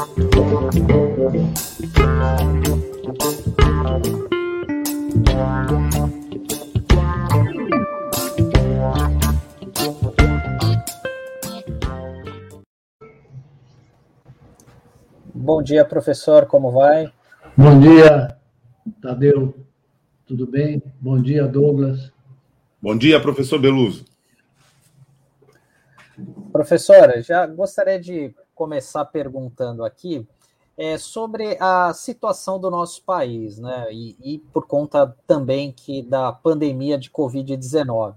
Bom dia, professor, como vai? Bom dia, Tadeu, tudo bem? Bom dia, Douglas. Bom dia, professor Beluso. Professora, já gostaria de começar perguntando aqui é, sobre a situação do nosso país, né? E, e por conta também que da pandemia de Covid-19.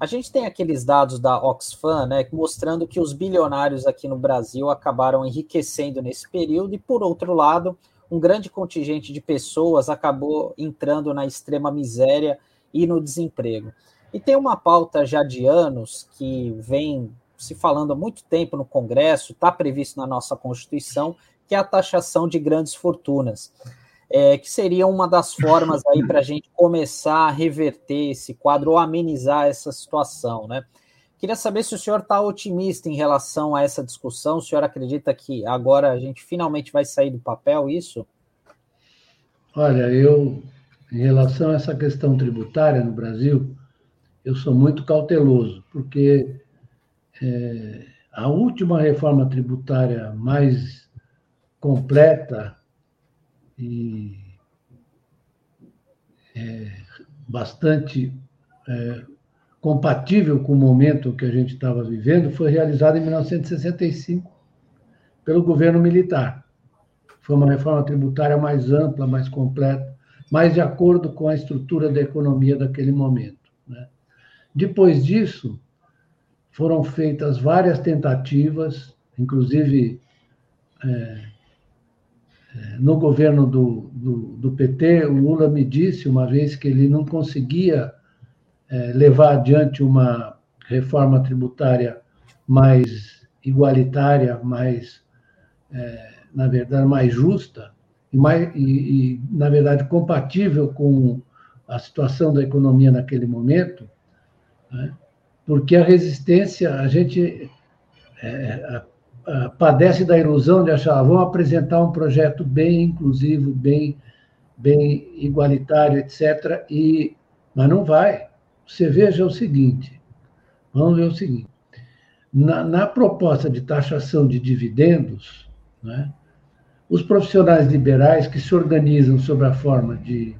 A gente tem aqueles dados da Oxfam, né, mostrando que os bilionários aqui no Brasil acabaram enriquecendo nesse período, e por outro lado, um grande contingente de pessoas acabou entrando na extrema miséria e no desemprego. E tem uma pauta já de anos que vem se falando há muito tempo no Congresso, está previsto na nossa Constituição, que é a taxação de grandes fortunas é, que seria uma das formas aí para a gente começar a reverter esse quadro ou amenizar essa situação, né? Queria saber se o senhor está otimista em relação a essa discussão. O senhor acredita que agora a gente finalmente vai sair do papel isso? Olha, eu, em relação a essa questão tributária no Brasil, eu sou muito cauteloso, porque é, a última reforma tributária mais completa e é, bastante é, compatível com o momento que a gente estava vivendo, foi realizada em 1965 pelo governo militar. Foi uma reforma tributária mais ampla, mais completa, mais de acordo com a estrutura da economia daquele momento. Né? Depois disso, foram feitas várias tentativas, inclusive é, no governo do, do, do, PT, o Lula me disse uma vez que ele não conseguia é, levar adiante uma reforma tributária mais igualitária, mais, é, na verdade, mais justa e, mais, e, e, na verdade, compatível com a situação da economia naquele momento, né? Porque a resistência, a gente, é, uh, padece da ilusão de achar, vamos apresentar um projeto bem inclusivo, bem, bem igualitário, etc. E, mas não vai. Você veja o seguinte, vamos ver o seguinte, na, na proposta de taxação de dividendos, né, os profissionais liberais que se organizam sob a forma de,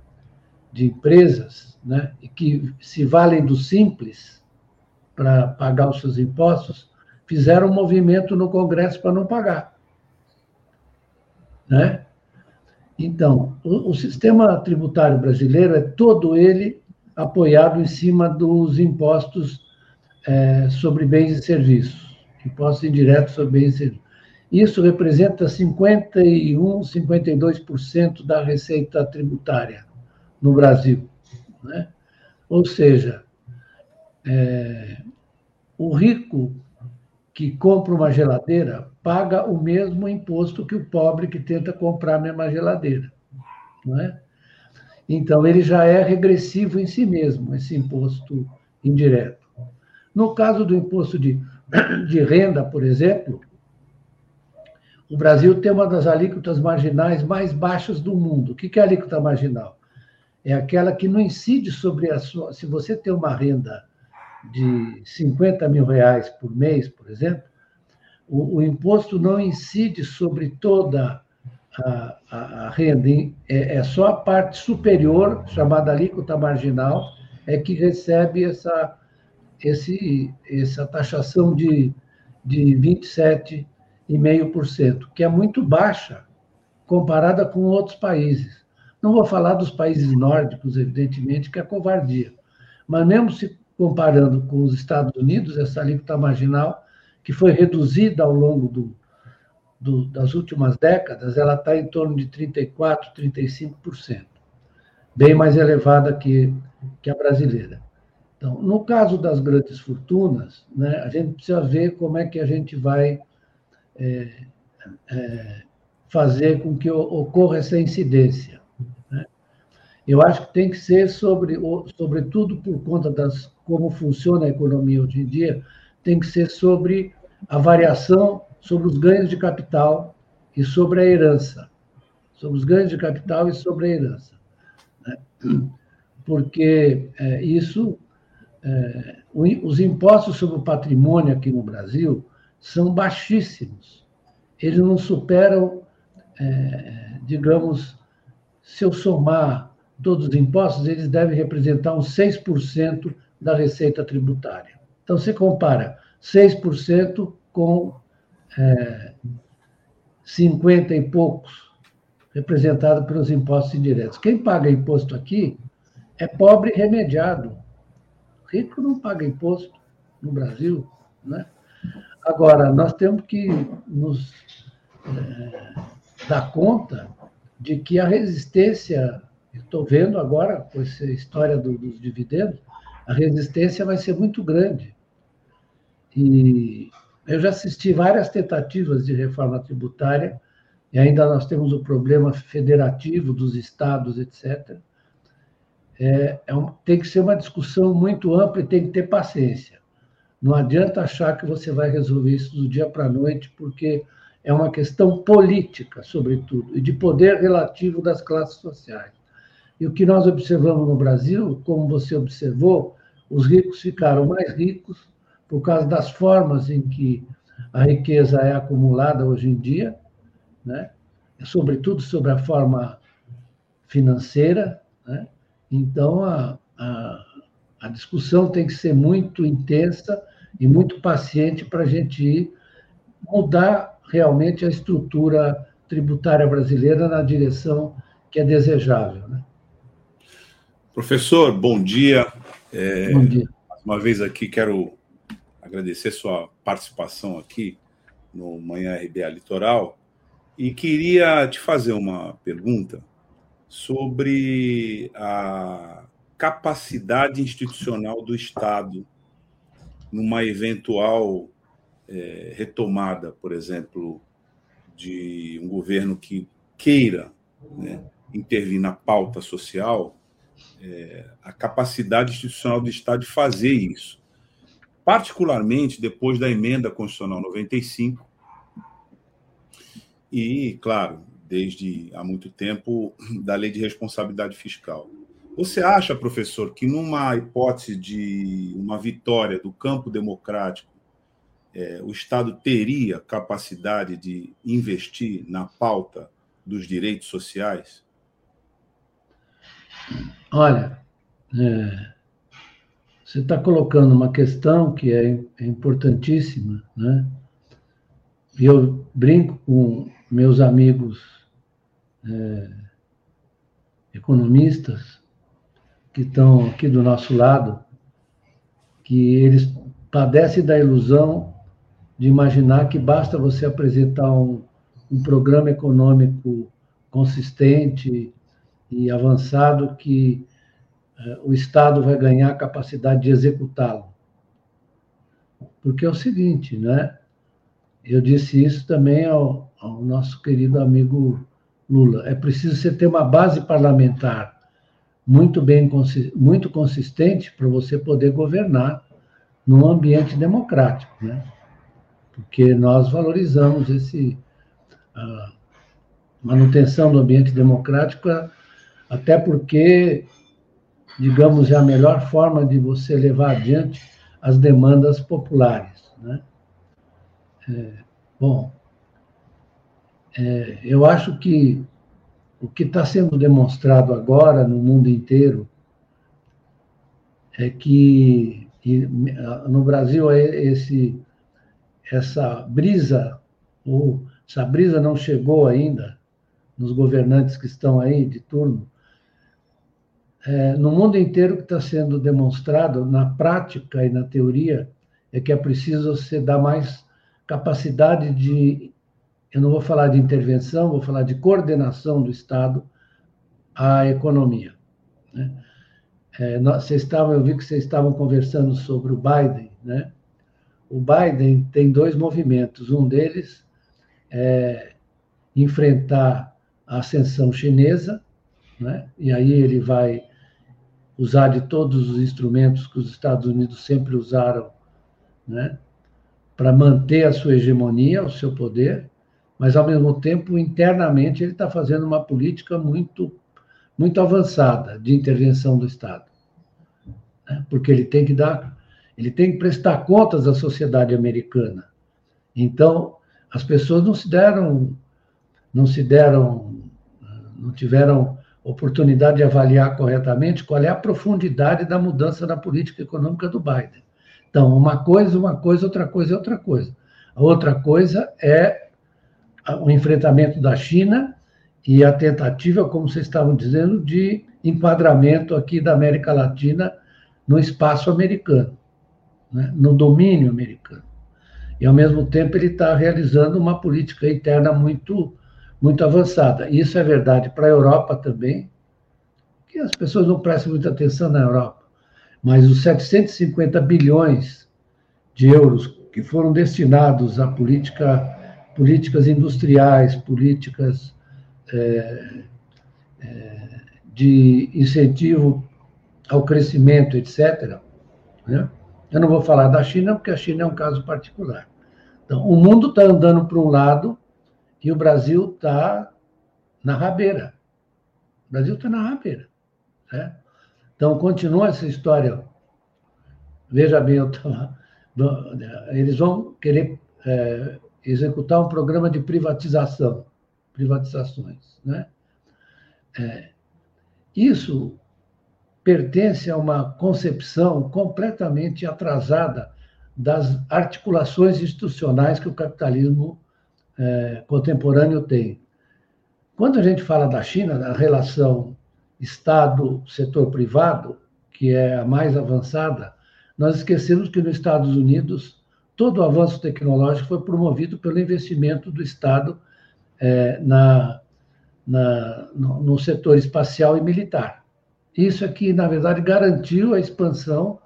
de empresas né, e que se valem do simples para pagar os seus impostos, fizeram um movimento no Congresso para não pagar. Né? Então, o, o, sistema tributário brasileiro é todo ele apoiado em cima dos impostos é, sobre bens e serviços, impostos indiretos sobre bens e serviços. Isso representa 51, 52% da receita tributária no Brasil. Né? Ou seja, é, o rico que compra uma geladeira paga o mesmo imposto que o pobre que tenta comprar a mesma geladeira. Não é? Então, ele já é regressivo em si mesmo, esse imposto indireto. No caso do imposto de, de renda, por exemplo, o Brasil tem uma das alíquotas marginais mais baixas do mundo. O que é alíquota marginal? É aquela que não incide sobre a sua. Se você tem uma renda de 50 mil reais por mês, por exemplo, o, o imposto não incide sobre toda a, a, a renda, é, é, só a parte superior, chamada alíquota marginal, é que recebe essa, esse, essa taxação de, de 27,5%, que é muito baixa comparada com outros países. Não vou falar dos países nórdicos, evidentemente, que é covardia. Mas mesmo se comparando com os Estados Unidos, essa alíquota marginal, que foi reduzida ao longo do, do, das últimas décadas, ela está em torno de 34%, 35%, bem mais elevada que, que a brasileira. Então, no caso das grandes fortunas, né, a gente precisa ver como é que a gente vai é, é, fazer com que ocorra essa incidência. Né? Eu acho que tem que ser sobre, sobretudo por conta das como funciona a economia hoje em dia, tem que ser sobre a variação sobre os ganhos de capital e sobre a herança, sobre os ganhos de capital e sobre a herança. Né? Porque é, isso, é, os impostos sobre o patrimônio aqui no Brasil são baixíssimos. Eles não superam, é, digamos, se eu somar todos os impostos, eles devem representar uns 6% da receita tributária. Então, você compara 6% com é, 50 e poucos, representado pelos impostos indiretos. Quem paga imposto aqui é pobre remediado. Rico não paga imposto no Brasil. Né? Agora, nós temos que nos é, dar conta de que a resistência, estou vendo agora com essa história do, dos dividendos, a resistência vai ser muito grande. E eu já assisti várias tentativas de reforma tributária, e ainda nós temos o problema federativo dos estados, etc. É, é um, tem que ser uma discussão muito ampla e tem que ter paciência. Não adianta achar que você vai resolver isso do dia para a noite, porque é uma questão política, sobretudo, e de poder relativo das classes sociais. E o que nós observamos no Brasil, como você observou, os ricos ficaram mais ricos por causa das formas em que a riqueza é acumulada hoje em dia, né? sobretudo sobre a forma financeira. Né? Então, a, a, a discussão tem que ser muito intensa e muito paciente para a gente ir mudar realmente a estrutura tributária brasileira na direção que é desejável. Né? Professor, bom dia. É, bom dia. Mais uma vez aqui quero agradecer sua participação aqui no Manhã RBA Litoral e queria te fazer uma pergunta sobre a capacidade institucional do Estado numa eventual é, retomada, por exemplo, de um governo que queira né, intervir na pauta social, é, a capacidade institucional do Estado de fazer isso. Particularmente depois da emenda constitucional 95, e, claro, desde há muito tempo, da lei de responsabilidade fiscal. Você acha, professor, que numa hipótese de uma vitória do campo democrático é, o Estado teria capacidade de investir na pauta dos direitos sociais? Olha, é, você está colocando uma questão que é, é importantíssima, né? E eu brinco com meus amigos é, economistas que estão aqui do nosso lado, que eles padecem da ilusão de imaginar que basta você apresentar um, um programa econômico consistente e avançado que uh, o Estado vai ganhar capacidade de executá-lo. Porque é o seguinte, né? Eu disse isso também ao, ao nosso querido amigo Lula. É preciso você ter uma base parlamentar muito bem muito consistente para você poder governar num ambiente democrático, né? porque nós valorizamos esse a manutenção do ambiente democrático, até porque, digamos, é a melhor forma de você levar adiante as demandas populares. Né? É, bom, é, eu acho que o que está sendo demonstrado agora no mundo inteiro é que no Brasil é esse essa brisa, ou essa brisa não chegou ainda nos governantes que estão aí de turno, é, no mundo inteiro que está sendo demonstrado, na prática e na teoria, é que é preciso você dar mais capacidade de, eu não vou falar de intervenção, vou falar de coordenação do Estado à economia. Né? É, nós, vocês estavam, eu vi que vocês estavam conversando sobre o Biden, né? o Biden tem dois movimentos. Um deles é enfrentar a ascensão chinesa, né? e aí ele vai usar de todos os instrumentos que os Estados Unidos sempre usaram né? para manter a sua hegemonia, o seu poder. mas ao mesmo tempo internamente ele está fazendo uma política muito muito avançada de intervenção do Estado, né? porque ele tem que dar, ele tem que prestar contas à sociedade americana. Então as pessoas não se deram, não se deram, não tiveram oportunidade de avaliar corretamente qual é a profundidade da mudança na política econômica do Biden. Então, uma coisa, uma coisa, outra coisa outra coisa. A outra coisa é o enfrentamento da China e a tentativa, como vocês estavam dizendo, de enquadramento aqui da América Latina no espaço americano, né? no domínio americano. E, ao mesmo tempo, ele está realizando uma política interna muito muito avançada. Isso é verdade para a Europa também, que as pessoas não prestam muita atenção na Europa. Mas os 750 bilhões de euros que foram destinados a política, políticas industriais, políticas é, é, de incentivo ao crescimento, etc. Né? Eu não vou falar da China, porque a China é um caso particular. Então, o mundo está andando para um lado e o Brasil está na rabeira. O Brasil está na rabeira. Né? Então, continua essa história. Veja bem, eles vão querer é, executar um programa de privatização, privatizações. Né? É, isso pertence a uma concepção completamente atrasada das articulações institucionais que o capitalismo é, contemporâneo tem. Quando a gente fala da China, da relação Estado-setor privado, que é a mais avançada, nós esquecemos que nos Estados Unidos todo o avanço tecnológico foi promovido pelo investimento do Estado é, na, na, no, no setor espacial e militar. Isso aqui, na verdade, garantiu a expansão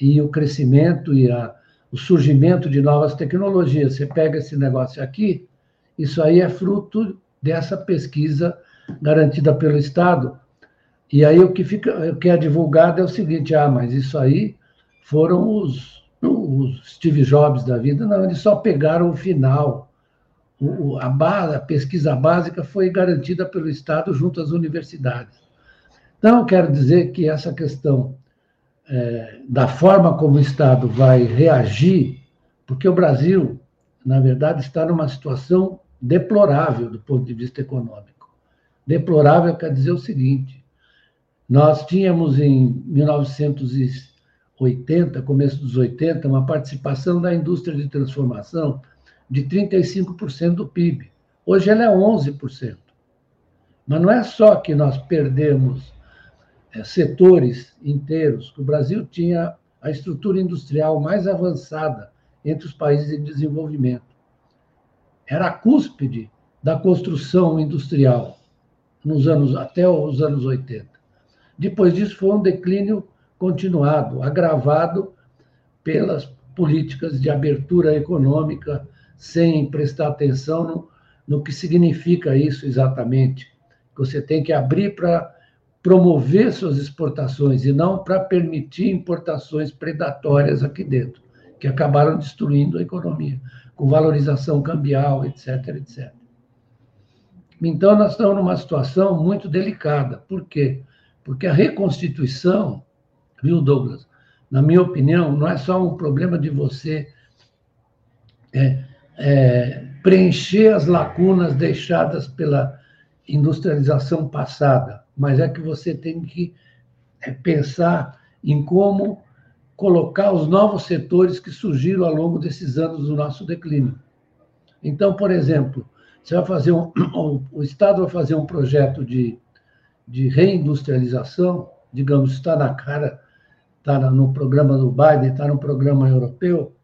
e o crescimento e a, o surgimento de novas tecnologias. Você pega esse negócio aqui, isso aí é fruto dessa pesquisa garantida pelo Estado. E aí o que, fica, o que é divulgado é o seguinte: ah, mas isso aí foram os, os Steve Jobs da vida. Não, eles só pegaram o final. O, a, base, a pesquisa básica foi garantida pelo Estado junto às universidades. Então, quero dizer que essa questão é, da forma como o Estado vai reagir, porque o Brasil, na verdade, está numa situação deplorável do ponto de vista econômico. Deplorável quer dizer o seguinte: nós tínhamos em 1980, começo dos 80, uma participação da indústria de transformação de 35% do PIB. Hoje ela é 11%. Mas não é só que nós perdemos setores inteiros. O Brasil tinha a estrutura industrial mais avançada entre os países em desenvolvimento. Era a cúspide da construção industrial nos anos até os anos 80. Depois disso foi um declínio continuado, agravado pelas políticas de abertura econômica, sem prestar atenção no, no que significa isso exatamente. Você tem que abrir para promover suas exportações e não para permitir importações predatórias aqui dentro, que acabaram destruindo a economia, com valorização cambial, etc, etc. Então, nós estamos numa situação muito delicada. Por quê? Porque a reconstituição, viu, Douglas? Na minha opinião, não é só um problema de você é, é, preencher as lacunas deixadas pela industrialização passada mas é que você tem que é, pensar em como colocar os novos setores que surgiram ao longo desses anos do nosso declínio. Então, por exemplo, você vai fazer um, o Estado vai fazer um projeto de, de reindustrialização, digamos, está na cara, está no programa do Biden, está no programa europeu,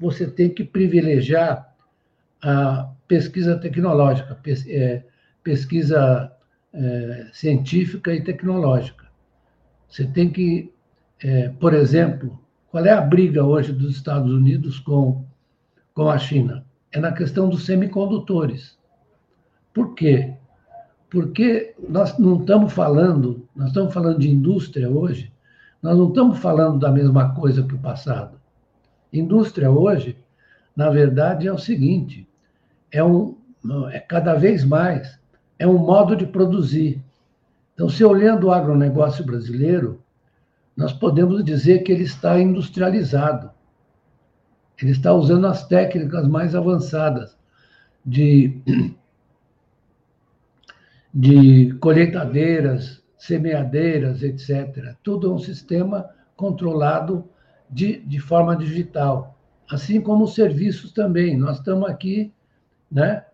você tem que privilegiar a pesquisa tecnológica, é, pesquisa é, científica e tecnológica. Você tem que, é, por exemplo, qual é a briga hoje dos Estados Unidos com, com a China? É na questão dos semicondutores. Por quê? Porque nós não estamos falando, nós estamos falando de indústria hoje, nós não estamos falando da mesma coisa que o passado. Indústria hoje, na verdade, é o seguinte: é um é cada vez mais, é um modo de produzir. Então, se olhando o agronegócio brasileiro, nós podemos dizer que ele está industrializado. Ele está usando as técnicas mais avançadas de, de colheitadeiras, semeadeiras, etc. Tudo é um sistema controlado de, de forma digital. Assim como os serviços também. Nós estamos aqui né,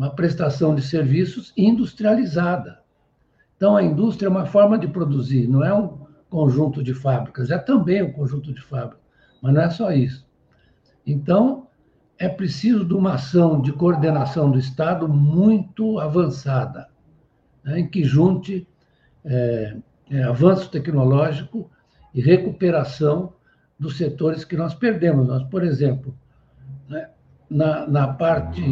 numa prestação de serviços industrializada. Então, a indústria é uma forma de produzir, não é um conjunto de fábricas, é também um conjunto de fábricas, mas não é só isso. Então, é preciso de uma ação de coordenação do Estado muito avançada, né, em que junte é, é, avanço tecnológico e recuperação dos setores que nós perdemos. Nós, por exemplo, né, na, na parte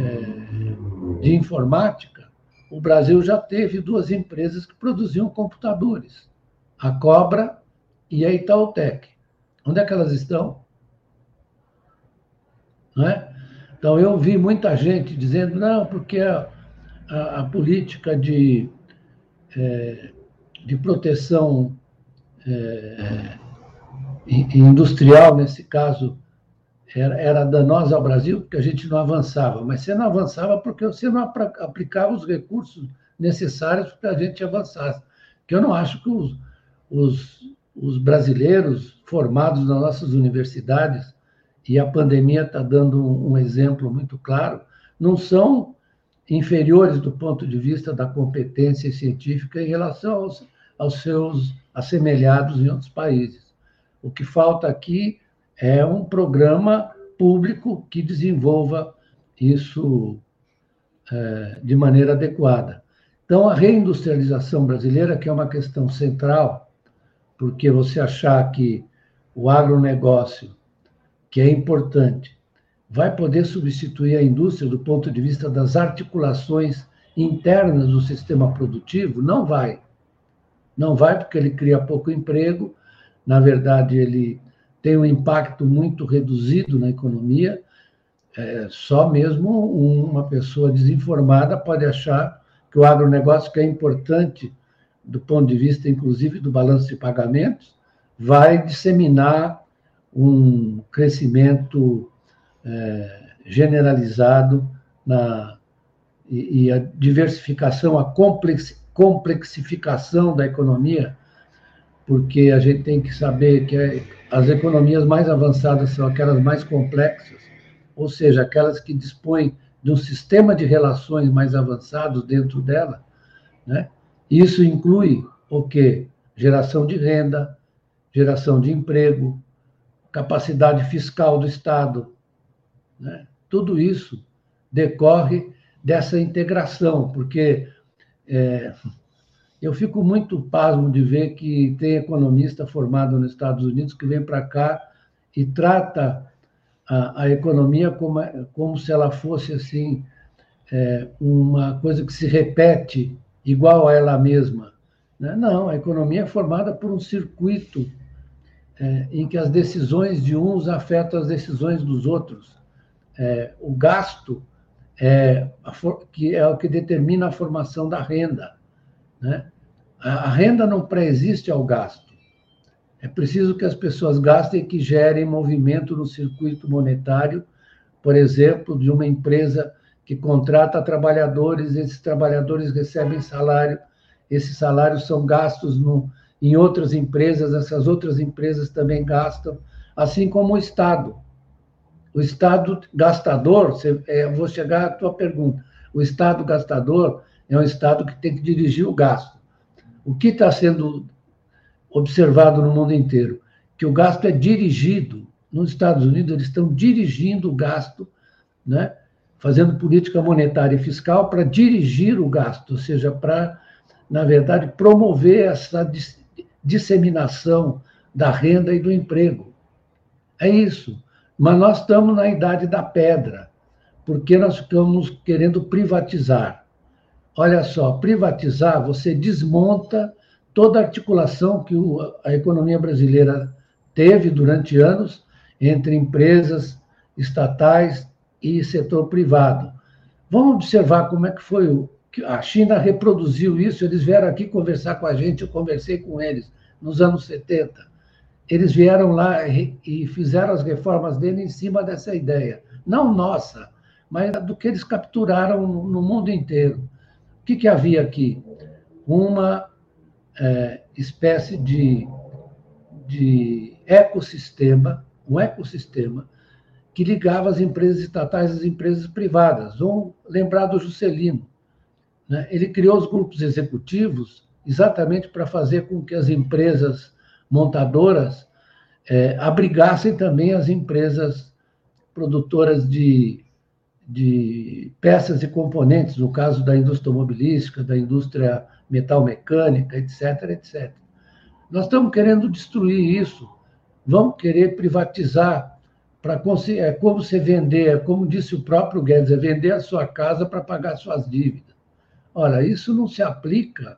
é, de informática, o Brasil já teve duas empresas que produziam computadores, a Cobra e a Itautec. Onde é que elas estão? Não é? Então, eu vi muita gente dizendo, não, porque a, a, a política de, é, de proteção é, industrial, nesse caso, era, era danosa ao Brasil, porque a gente não avançava. Mas você não avançava porque você não aplicava os recursos necessários para a gente avançar. Que eu não acho que os, os, os brasileiros formados nas nossas universidades, e a pandemia está dando um, um exemplo muito claro, não são inferiores do ponto de vista da competência científica em relação aos, aos seus assemelhados em outros países. O que falta aqui é um programa público que desenvolva isso é, de maneira adequada. Então, a reindustrialização brasileira, que é uma questão central, porque você achar que o agronegócio, que é importante, vai poder substituir a indústria do ponto de vista das articulações internas do sistema produtivo, não vai. Não vai, porque ele cria pouco emprego, na verdade, ele tem um impacto muito reduzido na economia. É, só mesmo uma pessoa desinformada pode achar que o agronegócio, que é importante do ponto de vista, inclusive, do balanço de pagamentos, vai disseminar um crescimento é, generalizado na, e, e, a diversificação, a complex, complexificação da economia, porque a gente tem que saber que é as economias mais avançadas são aquelas mais complexas, ou seja, aquelas que dispõem de um sistema de relações mais avançados dentro dela, né? Isso inclui o quê? Geração de renda, geração de emprego, capacidade fiscal do Estado, né? Tudo isso decorre dessa integração, porque é, eu fico muito pasmo de ver que tem economista formado nos Estados Unidos que vem para cá e trata a, a economia como, como se ela fosse assim é, uma coisa que se repete igual a ela mesma. Né? Não, a economia é formada por um circuito é, em que as decisões de uns afetam as decisões dos outros. É, o gasto é, que é o que determina a formação da renda. Né? A renda não pré-existe ao gasto. É preciso que as pessoas gastem e que gerem movimento no circuito monetário, por exemplo, de uma empresa que contrata trabalhadores, esses trabalhadores recebem salário, esses salários são gastos no, em outras empresas, essas outras empresas também gastam, assim como o Estado. O Estado gastador, você, é, vou chegar à tua pergunta, o Estado gastador é um Estado que tem que dirigir o gasto. O que está sendo observado no mundo inteiro? Que o gasto é dirigido. Nos Estados Unidos, eles estão dirigindo o gasto, né? fazendo política monetária e fiscal para dirigir o gasto, ou seja, para, na verdade, promover essa disseminação da renda e do emprego. É isso. Mas nós estamos na idade da pedra, porque nós estamos querendo privatizar. Olha só, privatizar, você desmonta toda a articulação que a economia brasileira teve durante anos entre empresas estatais e setor privado. Vamos observar como é que foi o. A China reproduziu isso, eles vieram aqui conversar com a gente, eu conversei com eles nos anos 70. Eles vieram lá e fizeram as reformas dele em cima dessa ideia. Não nossa, mas do que eles capturaram no mundo inteiro. Que, que havia aqui? Uma é, espécie de, de ecossistema, um ecossistema que ligava as empresas estatais às empresas privadas. Vamos lembrar do Juscelino. Né? Ele criou os grupos executivos exatamente para fazer com que as empresas montadoras é, abrigassem também as empresas produtoras de, de peças e componentes, no caso da indústria automobilística, da indústria metal-mecânica, etc., etc. Nós estamos querendo destruir isso. Vamos querer privatizar para é como você vender, é como disse o próprio Guedes, é vender a sua casa para pagar suas dívidas. Ora, isso não se aplica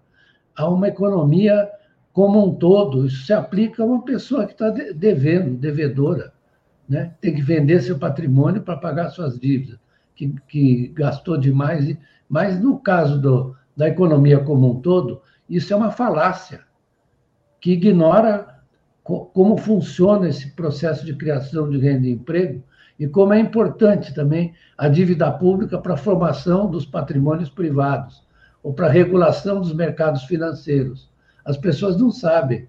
a uma economia como um todo, isso se aplica a uma pessoa que está devendo, devedora. Né? Tem que vender seu patrimônio para pagar suas dívidas, que, que gastou demais. Mas no caso do, da economia como um todo, isso é uma falácia que ignora como funciona esse processo de criação de renda e emprego e como é importante também a dívida pública para a formação dos patrimônios privados ou para a regulação dos mercados financeiros. As pessoas não sabem.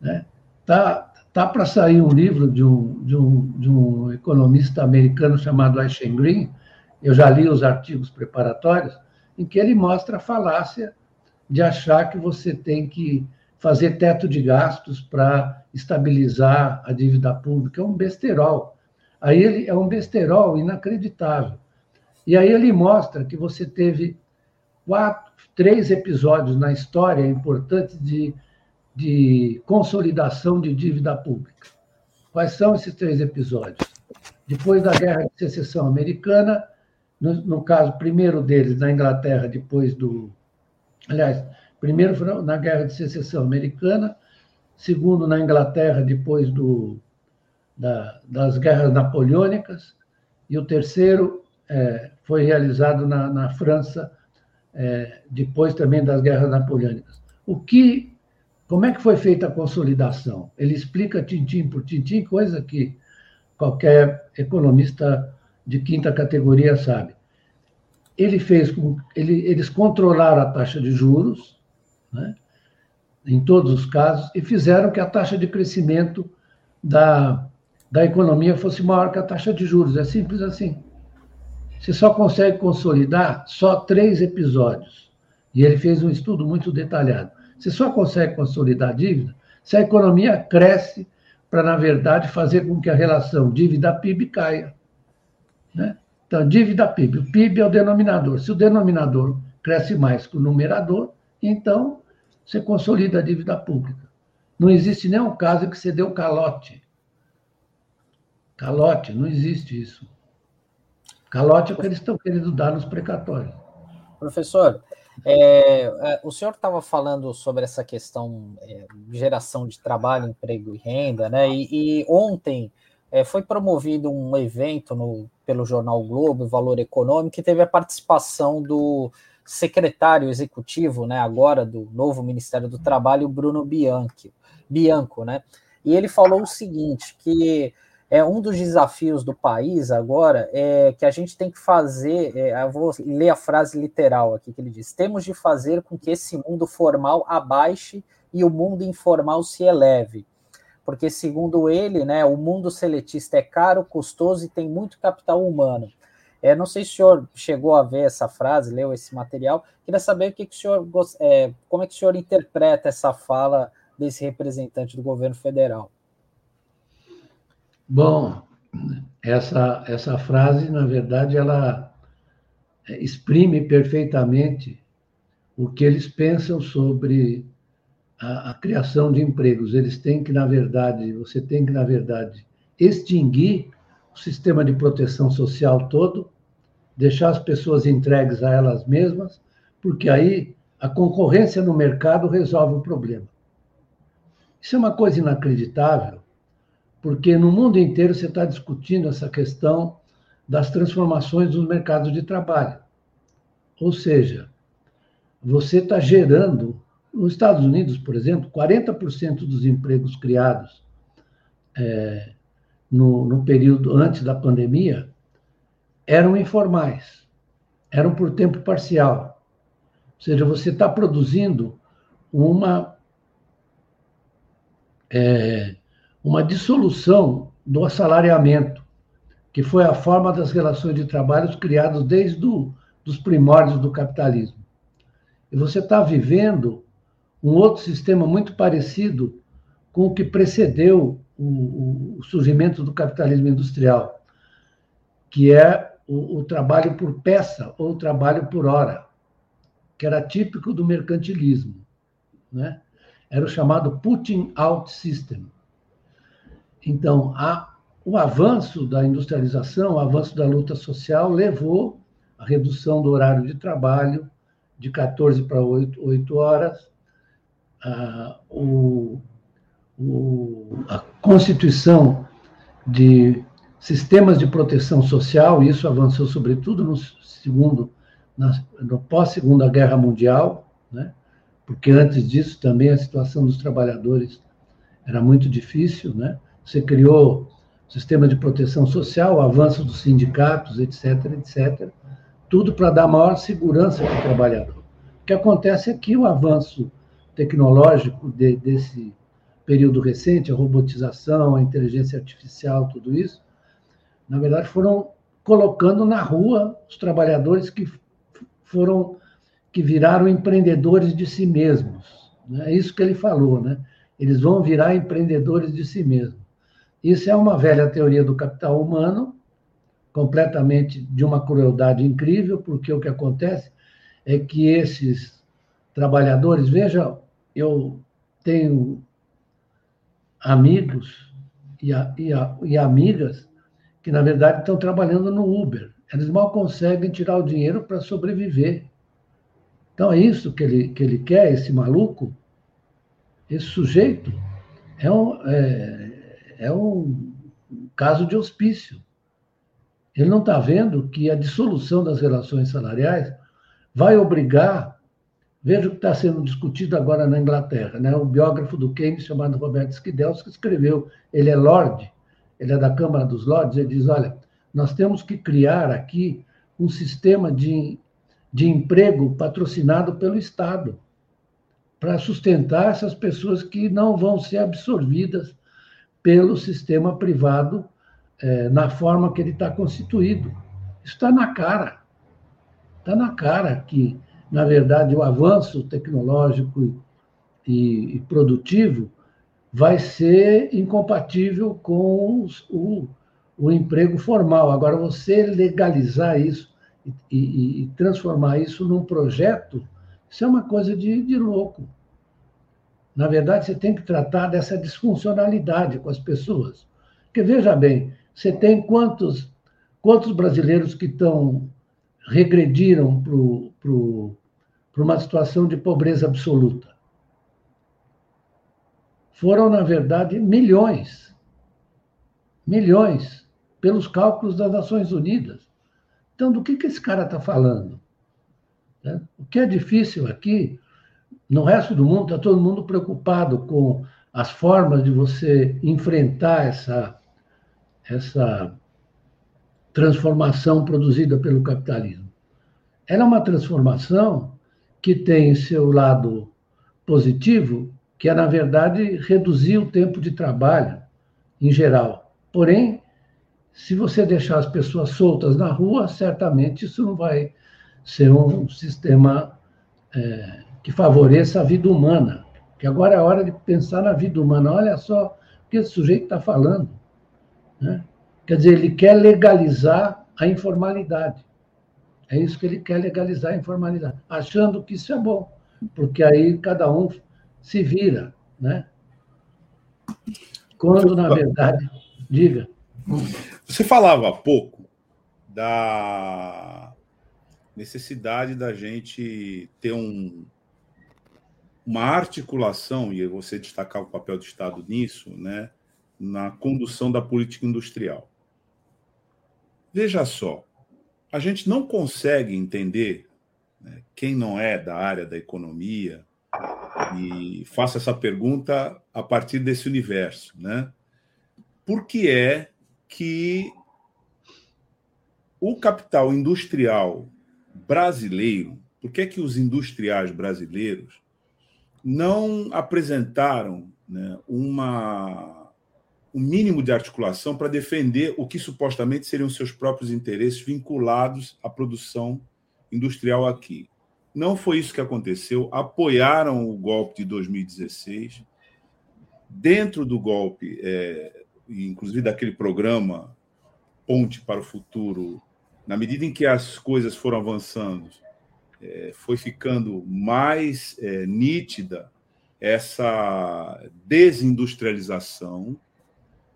Né? Tá, tá para sair um livro de um, de, um, de um economista americano chamado Aishen Green, eu já li os artigos preparatórios, em que ele mostra a falácia de achar que você tem que fazer teto de gastos para estabilizar a dívida pública. É um besterol. Aí ele é um besterol inacreditável. E aí ele mostra que você teve quatro, três episódios na história importantes de, de consolidação de dívida pública. Quais são esses três episódios? Depois da Guerra de Secessão Americana, no, no caso, primeiro deles na Inglaterra, depois do. Aliás, Primeiro na Guerra de Secessão Americana, segundo na Inglaterra, depois do, da, das guerras napoleônicas, e o terceiro é, foi realizado na, na França, é, depois também das guerras napoleônicas. O que, como é que foi feita a consolidação? Ele explica tintim por tintim, coisa que qualquer economista de quinta categoria sabe. Ele fez, ele, eles controlaram a taxa de juros, né? em todos os casos, e fizeram que a taxa de crescimento da, da economia fosse maior que a taxa de juros. É simples assim. Você só consegue consolidar só três episódios. E ele fez um estudo muito detalhado. Você só consegue consolidar a dívida se a economia cresce para, na verdade, fazer com que a relação dívida-PIB caia. Né? Então, dívida-PIB. O PIB é o denominador. Se o denominador cresce mais que o numerador, então você consolida a dívida pública. Não existe nenhum caso que você deu calote. Calote, não existe isso. Calote é o que eles estão querendo dar nos precatórios. Professor, é, é o senhor estava falando sobre essa questão é, geração de trabalho, emprego e renda, né? E, e ontem é, foi promovido um evento no, pelo jornal Globo, Valor Econômico, que teve a participação do secretário executivo, né, agora do novo Ministério do Trabalho, Bruno Bianchi, Bianco, né? E ele falou o seguinte, que é um dos desafios do país agora é que a gente tem que fazer, é, eu vou ler a frase literal aqui que ele diz: temos de fazer com que esse mundo formal abaixe e o mundo informal se eleve. Porque, segundo ele, né, o mundo seletista é caro, custoso e tem muito capital humano. É, não sei se o senhor chegou a ver essa frase, leu esse material. Queria saber o que, que o senhor, é, como é que o senhor interpreta essa fala desse representante do governo federal. Bom, essa, essa frase, na verdade, ela exprime perfeitamente o que eles pensam sobre a, a, criação de empregos. Eles têm que, na verdade, você tem que, na verdade, extinguir o sistema de proteção social todo, deixar as pessoas entregues a elas mesmas, porque aí a concorrência no mercado resolve o problema. Isso é uma coisa inacreditável, porque no mundo inteiro você está discutindo essa questão das transformações dos mercados de trabalho. Ou seja, você está gerando, nos Estados Unidos, por exemplo, 40% dos empregos criados é, no, no período antes da pandemia eram informais, eram por tempo parcial. Ou seja, você está produzindo uma, é, uma dissolução do assalariamento, que foi a forma das relações de trabalho criadas desde do, os primórdios do capitalismo. E você está vivendo um outro sistema muito parecido com o que precedeu o, o surgimento do capitalismo industrial, que é o, o trabalho por peça ou trabalho por hora, que era típico do mercantilismo. Né? Era o chamado putting out system. Então, a, o avanço da industrialização, o avanço da luta social levou a redução do horário de trabalho de 14 para 8, 8 horas, a, o, o, a constituição de sistemas de proteção social, isso avançou sobretudo no segundo, na, no pós-segunda guerra mundial, né? porque antes disso também a situação dos trabalhadores era muito difícil, né? Você criou sistema de proteção social, avanço dos sindicatos, etc, etc tudo para dar maior segurança para o trabalhador. O que acontece é que o avanço tecnológico de, desse período recente, a robotização, a inteligência artificial, tudo isso, na verdade foram colocando na rua os trabalhadores que foram que viraram empreendedores de si mesmos. Né? É isso que ele falou, né? Eles vão virar empreendedores de si mesmos. Isso é uma velha teoria do capital humano, completamente de uma crueldade incrível, porque o que acontece é que esses trabalhadores, veja, eu tenho amigos e, a, e, a, e amigas que, na verdade, estão trabalhando no Uber. Eles mal conseguem tirar o dinheiro para sobreviver. Então, é isso que ele, que ele quer, esse maluco, esse sujeito, é um, é, é um caso de hospício. Ele não está vendo que a dissolução das relações salariais vai obrigar. Veja o que está sendo discutido agora na Inglaterra. Né? O biógrafo do Keynes, chamado Roberto Skidels, que escreveu, ele é Lord, ele é da Câmara dos Lords, ele diz: olha, nós temos que criar aqui um sistema de, de emprego patrocinado pelo Estado para sustentar essas pessoas que não vão ser absorvidas pelo sistema privado é, na forma que ele está constituído. Isso está na cara. Está na cara que, na verdade, o avanço tecnológico e, e produtivo vai ser incompatível com os, o, o emprego formal. Agora, você legalizar isso e, e, e, transformar isso num projeto, isso é uma coisa de, de louco. Na verdade, você tem que tratar dessa disfuncionalidade com as pessoas. Porque, veja bem, você tem quantos, quantos brasileiros que estão regrediram para uma situação de pobreza absoluta? Foram, na verdade, milhões. Milhões, pelos cálculos das Nações Unidas. Então, do que, que esse cara está falando? Né? O que é difícil aqui, no resto do mundo, está todo mundo preocupado com as formas de você enfrentar essa essa transformação produzida pelo capitalismo. Ela é uma transformação que tem seu lado positivo, que é, na verdade, reduzir o tempo de trabalho em geral. Porém, se você deixar as pessoas soltas na rua, certamente isso não vai ser um sistema é, que favoreça a vida humana. Que agora é hora de pensar na vida humana. Olha só o que esse sujeito está falando. Né? Quer dizer, ele quer legalizar a informalidade. É isso que ele quer legalizar a informalidade, achando que isso é bom, porque aí cada um se vira, né? Quando, na verdade, diga. Você falava há pouco da necessidade da gente ter um, uma articulação, e você destacar o papel do Estado nisso, né? na condução da política industrial. Veja só, a gente não consegue entender, né, quem não é da área da economia, e faça essa pergunta a partir desse universo, né? Por que é que o capital industrial brasileiro, por que é que os industriais brasileiros não apresentaram né, uma, um mínimo de articulação para defender o que supostamente seriam seus próprios interesses vinculados à produção industrial aqui? Não foi isso que aconteceu. Apoiaram o golpe de 2016. Dentro do golpe, é, inclusive daquele programa Ponte para o Futuro, na medida em que as coisas foram avançando, é, foi ficando mais é, nítida essa desindustrialização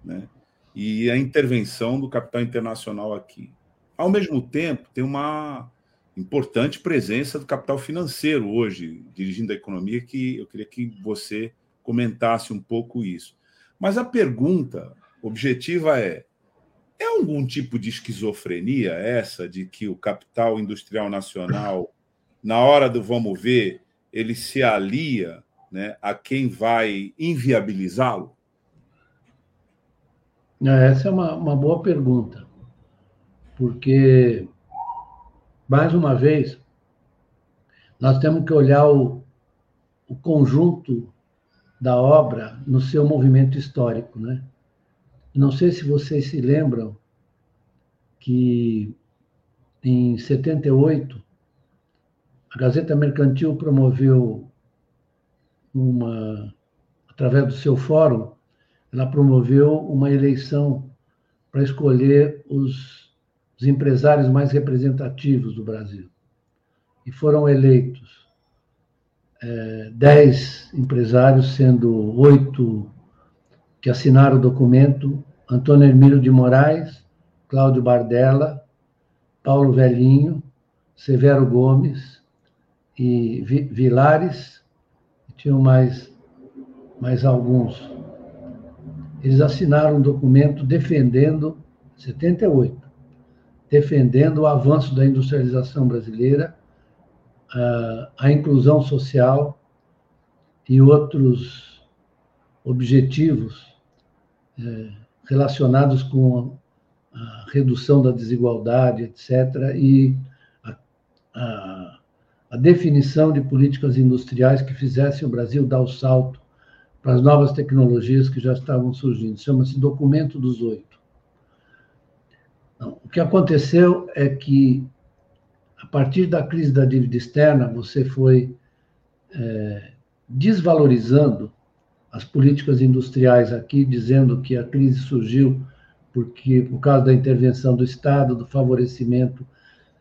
né, e a intervenção do capital internacional aqui. Ao mesmo tempo, tem uma importante presença do capital financeiro hoje, dirigindo a economia, que eu queria que você comentasse um pouco isso. Mas a pergunta objetiva é: é algum tipo de esquizofrenia essa de que o capital industrial nacional, na hora do vamos ver, ele se alia né, a quem vai inviabilizá-lo? Essa é uma, uma boa pergunta, porque mais uma vez, nós temos que olhar o, o conjunto da obra no seu movimento histórico, né? Não sei se vocês se lembram que em 78 a Gazeta Mercantil promoveu uma através do seu fórum, ela promoveu uma eleição para escolher os os empresários mais representativos do Brasil. E foram eleitos é, dez empresários, sendo oito que assinaram o documento: Antônio Hermílio de Moraes, Cláudio Bardella, Paulo Velhinho, Severo Gomes e Vilares, e tinham mais, mais alguns. Eles assinaram um documento defendendo 78 defendendo o avanço da industrialização brasileira, a inclusão social e outros objetivos é, relacionados com a redução da desigualdade, etc., e a, a, a, definição de políticas industriais que fizessem o Brasil dar o salto para as novas tecnologias que já estavam surgindo. Chama-se Documento dos Oito. O que aconteceu é que, a partir da crise da dívida externa, você foi é, desvalorizando as políticas industriais aqui, dizendo que a crise surgiu porque por causa da intervenção do Estado, do favorecimento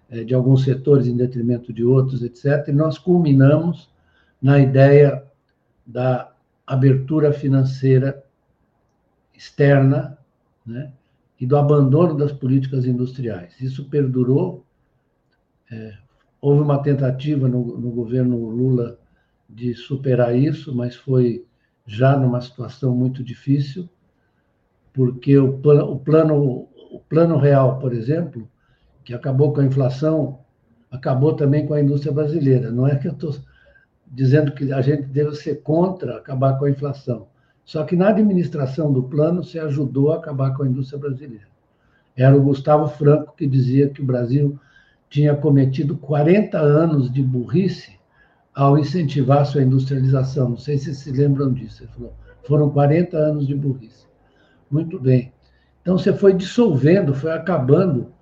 é, de alguns setores em detrimento de outros, etc. E nós culminamos na ideia da abertura financeira externa, né? e do abandono das políticas industriais. Isso perdurou. É, houve uma tentativa no, no, governo Lula de superar isso, mas foi já numa situação muito difícil, porque o, plano, o plano, o plano real, por exemplo, que acabou com a inflação, acabou também com a indústria brasileira. Não é que eu estou dizendo que a gente deve ser contra acabar com a inflação. Só que na administração do plano se ajudou a acabar com a indústria brasileira. Era o Gustavo Franco que dizia que o Brasil tinha cometido 40 anos de burrice ao incentivar sua industrialização. Não sei se vocês se lembram disso. Ele falou, foram 40 anos de burrice. Muito bem. Então você foi dissolvendo, foi acabando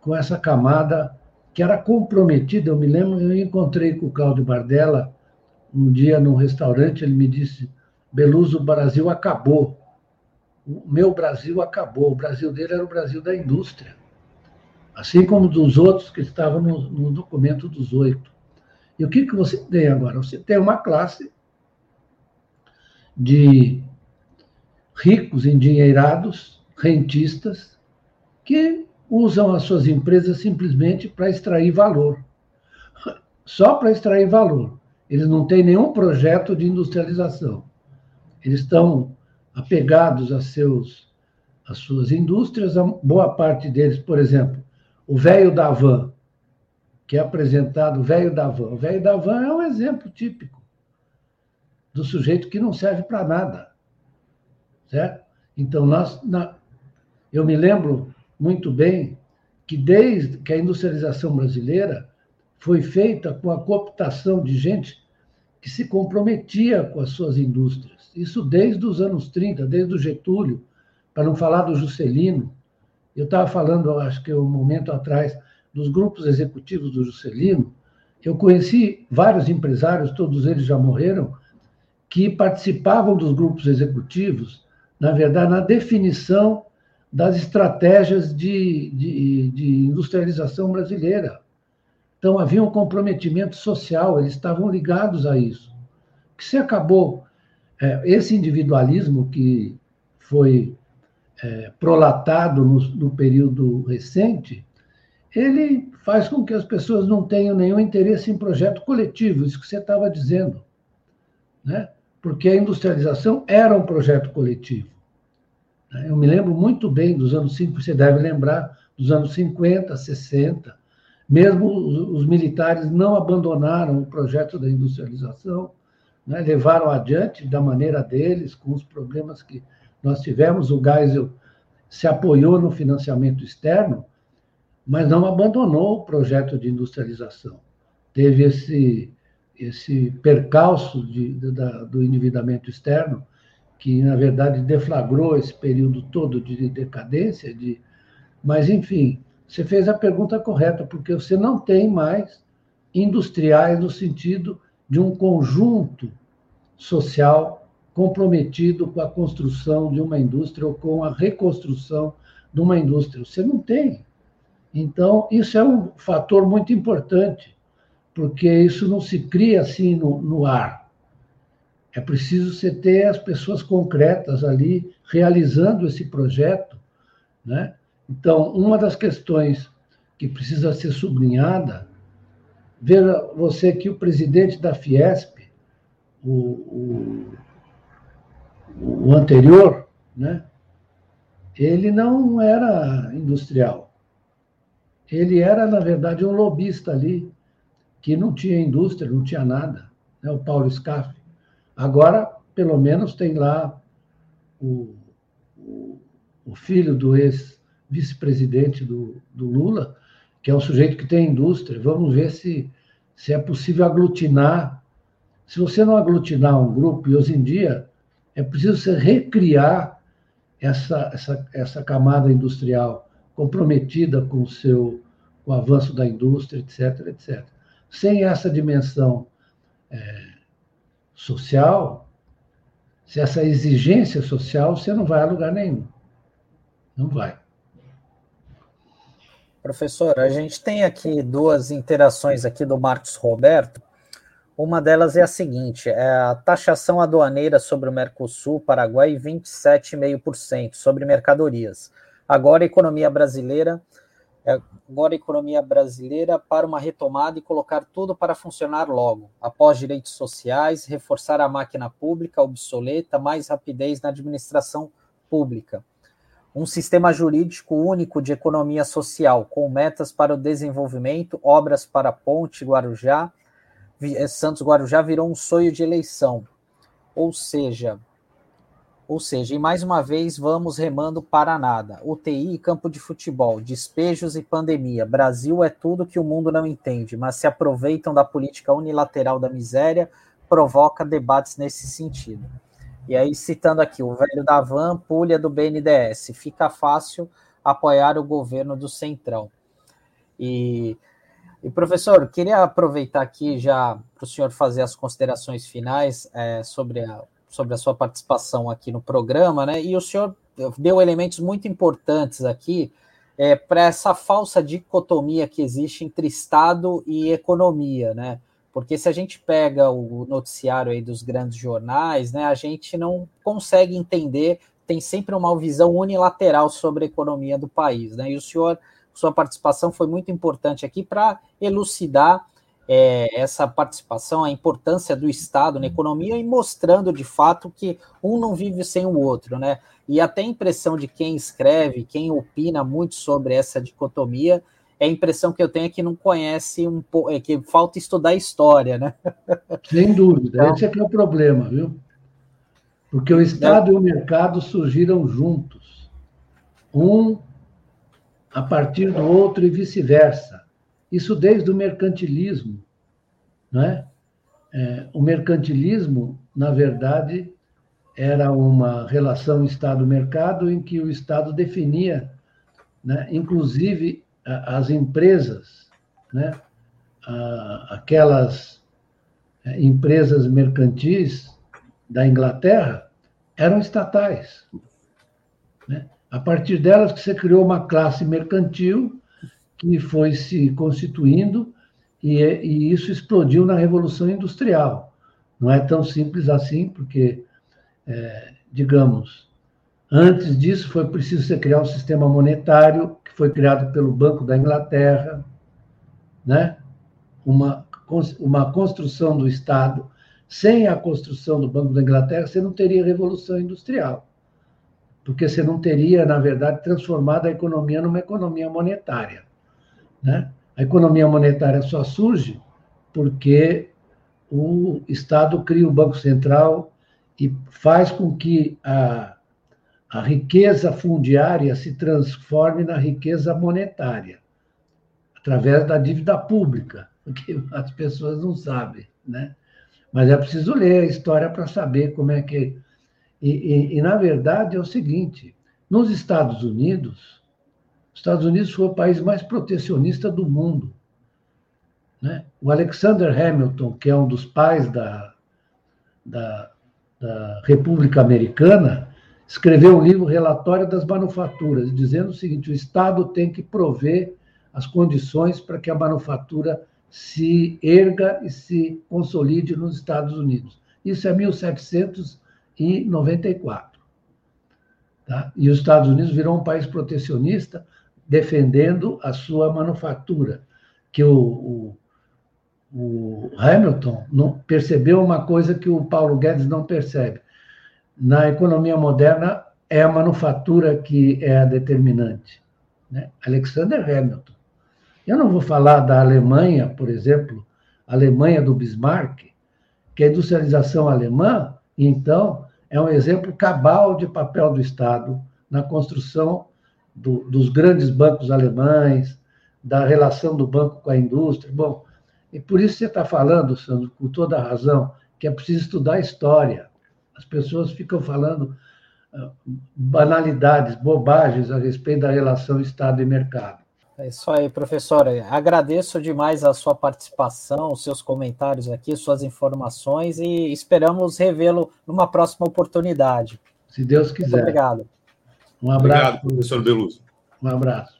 com essa camada que era comprometida. Eu me lembro, eu encontrei com o Cláudio Bardella um dia num restaurante, ele me disse: Beluso, o Brasil acabou. O meu Brasil acabou. O Brasil dele era o Brasil da indústria. Assim como dos outros que estavam no, no documento dos oito. E o que, que você tem agora? Você tem uma classe de ricos endinheirados, rentistas, que usam as suas empresas simplesmente para extrair valor. Só para extrair valor. Eles não têm nenhum projeto de industrialização. Eles estão apegados a seus, as suas indústrias, a boa parte deles, por exemplo, o velho da van, que é apresentado, o velho da van. O velho da van é um exemplo típico do sujeito que não serve para nada. Certo? Então, nós, na, eu me lembro muito bem que desde que a industrialização brasileira foi feita com a cooptação de gente que se comprometia com as suas indústrias. Isso desde os anos 30, desde o Getúlio, para não falar do Juscelino. Eu estava falando, acho que um momento atrás, dos grupos executivos do Juscelino. Eu conheci vários empresários, todos eles já morreram, que participavam dos grupos executivos, na verdade, na definição das estratégias de, de, de industrialização brasileira. Então, havia um comprometimento social, eles estavam ligados a isso. Que se acabou é, esse individualismo que foi é, prolatado no, no período recente, ele faz com que as pessoas não tenham nenhum interesse em projeto coletivo, isso que você estava dizendo. Né? Porque a industrialização era um projeto coletivo. Né? Eu me lembro muito bem dos anos 50, você deve lembrar, dos anos 50, 60. Mesmo os, militares não abandonaram o projeto da industrialização, né? levaram adiante da maneira deles, com os problemas que nós tivemos. O Geisel se apoiou no financiamento externo, mas não abandonou o projeto de industrialização. Teve esse, esse percalço de, de, da, do endividamento externo, que, na verdade, deflagrou esse período todo de decadência, de... mas, enfim, você fez a pergunta correta, porque você não tem mais industriais no sentido de um conjunto social comprometido com a construção de uma indústria ou com a reconstrução de uma indústria. Você não tem. Então, isso é um fator muito importante, porque isso não se cria assim no, no ar. É preciso você ter as pessoas concretas ali realizando esse projeto. Né? Então, uma das questões que precisa ser sublinhada, veja você que o presidente da Fiesp, o, o o anterior, né, ele não era industrial. Ele era, na verdade, um lobista ali, que não tinha indústria, não tinha nada, né, o Paulo Scaff. Agora, pelo menos, tem lá o, o, o filho do ex-vice-presidente do, do Lula, que é um sujeito que tem indústria. Vamos ver se, se é possível aglutinar. Se você não aglutinar um grupo, e hoje em dia é preciso recriar essa, essa, essa camada industrial comprometida com o seu com o avanço da indústria, etc, etc. Sem essa dimensão é, social, se essa exigência social, você não vai a lugar nenhum. Não vai. Professor, a gente tem aqui duas interações aqui do Marcos Roberto. Uma delas é a seguinte: é a taxação aduaneira sobre o Mercosul, Paraguai, 27,5% sobre mercadorias. Agora a economia brasileira, é, agora a economia brasileira para uma retomada e colocar tudo para funcionar logo, após direitos sociais, reforçar a máquina pública obsoleta, mais rapidez na administração pública. Um sistema jurídico único de economia social, com metas para o desenvolvimento, obras para Ponte Guarujá, é, Santos Guarujá virou um sonho de eleição. Ou seja, ou seja, e mais uma vez vamos remando para nada. UTI e campo de futebol, despejos e pandemia. Brasil é tudo que o mundo não entende, mas se aproveitam da política unilateral da miséria, provoca debates nesse sentido. E aí, citando aqui, o velho da Van, pulha do BNDES, fica fácil apoiar o governo do Centrão. E e, professor, queria aproveitar aqui já para o senhor fazer as considerações finais é, sobre, a, sobre a sua participação aqui no programa, né? E o senhor deu elementos muito importantes aqui é, para essa falsa dicotomia que existe entre Estado e economia, né? Porque se a gente pega o noticiário aí dos grandes jornais, né, a gente não consegue entender, tem sempre uma visão unilateral sobre a economia do país, né? E o senhor sua participação foi muito importante aqui para elucidar é, essa participação, a importância do Estado na economia e mostrando de fato que um não vive sem o outro, né? E até a impressão de quem escreve, quem opina muito sobre essa dicotomia, é a impressão que eu tenho é que não conhece um pouco, é que falta estudar história, né? Sem dúvida, então, esse é que é o problema, viu? Porque o Estado é... e o mercado surgiram juntos. Um a partir do outro e vice-versa. Isso desde o mercantilismo. Né? É, o mercantilismo, na verdade, era uma relação Estado-mercado em que o Estado definia, né, inclusive, as empresas, né, aquelas é, empresas mercantis da Inglaterra eram estatais. Né? A partir delas que você criou uma classe mercantil que foi se constituindo e, e, isso explodiu na Revolução Industrial. Não é tão simples assim, porque, é, digamos, antes disso foi preciso você criar um sistema monetário foi criado pelo Banco da Inglaterra, né? uma, uma construção do Estado. Sem a construção do Banco da Inglaterra, você não teria Revolução Industrial porque você não teria, na verdade, transformado a economia numa economia monetária. Né? A economia monetária só surge porque o Estado cria o Banco Central e faz com que a, a riqueza fundiária se transforme na riqueza monetária, através da dívida pública, o que as pessoas não sabem. Né? Mas é preciso ler a história para saber como é que e, e, e, na verdade, é o seguinte: nos Estados Unidos, os Estados Unidos foi o país mais protecionista do mundo. Né? O Alexander Hamilton, que é um dos pais da, da, da República Americana, escreveu um livro Relatório das Manufaturas, dizendo o seguinte: o Estado tem que prover as condições para que a manufatura se erga e se consolide nos Estados Unidos. Isso é 1700 em 94. Tá? E os Estados Unidos virou um país protecionista, defendendo a sua manufatura, que o, o, o Hamilton percebeu uma coisa que o Paulo Guedes não percebe. Na economia moderna, é a manufatura que é a determinante. Né? Alexander Hamilton. Eu não vou falar da Alemanha, por exemplo, Alemanha do Bismarck, que a industrialização alemã, então, é um exemplo cabal de papel do Estado na construção do, dos grandes bancos alemães, da relação do banco com a indústria. Bom, e por isso você está falando, Sandro, com toda a razão, que é preciso estudar a história. As pessoas ficam falando uh, banalidades, bobagens a respeito da relação Estado e mercado. É isso aí, professor. Agradeço demais a sua participação, os seus comentários aqui, suas informações e esperamos revê-lo numa próxima oportunidade. Se Deus quiser. Muito obrigado. Um abraço. Obrigado, professor Beluso. Um abraço.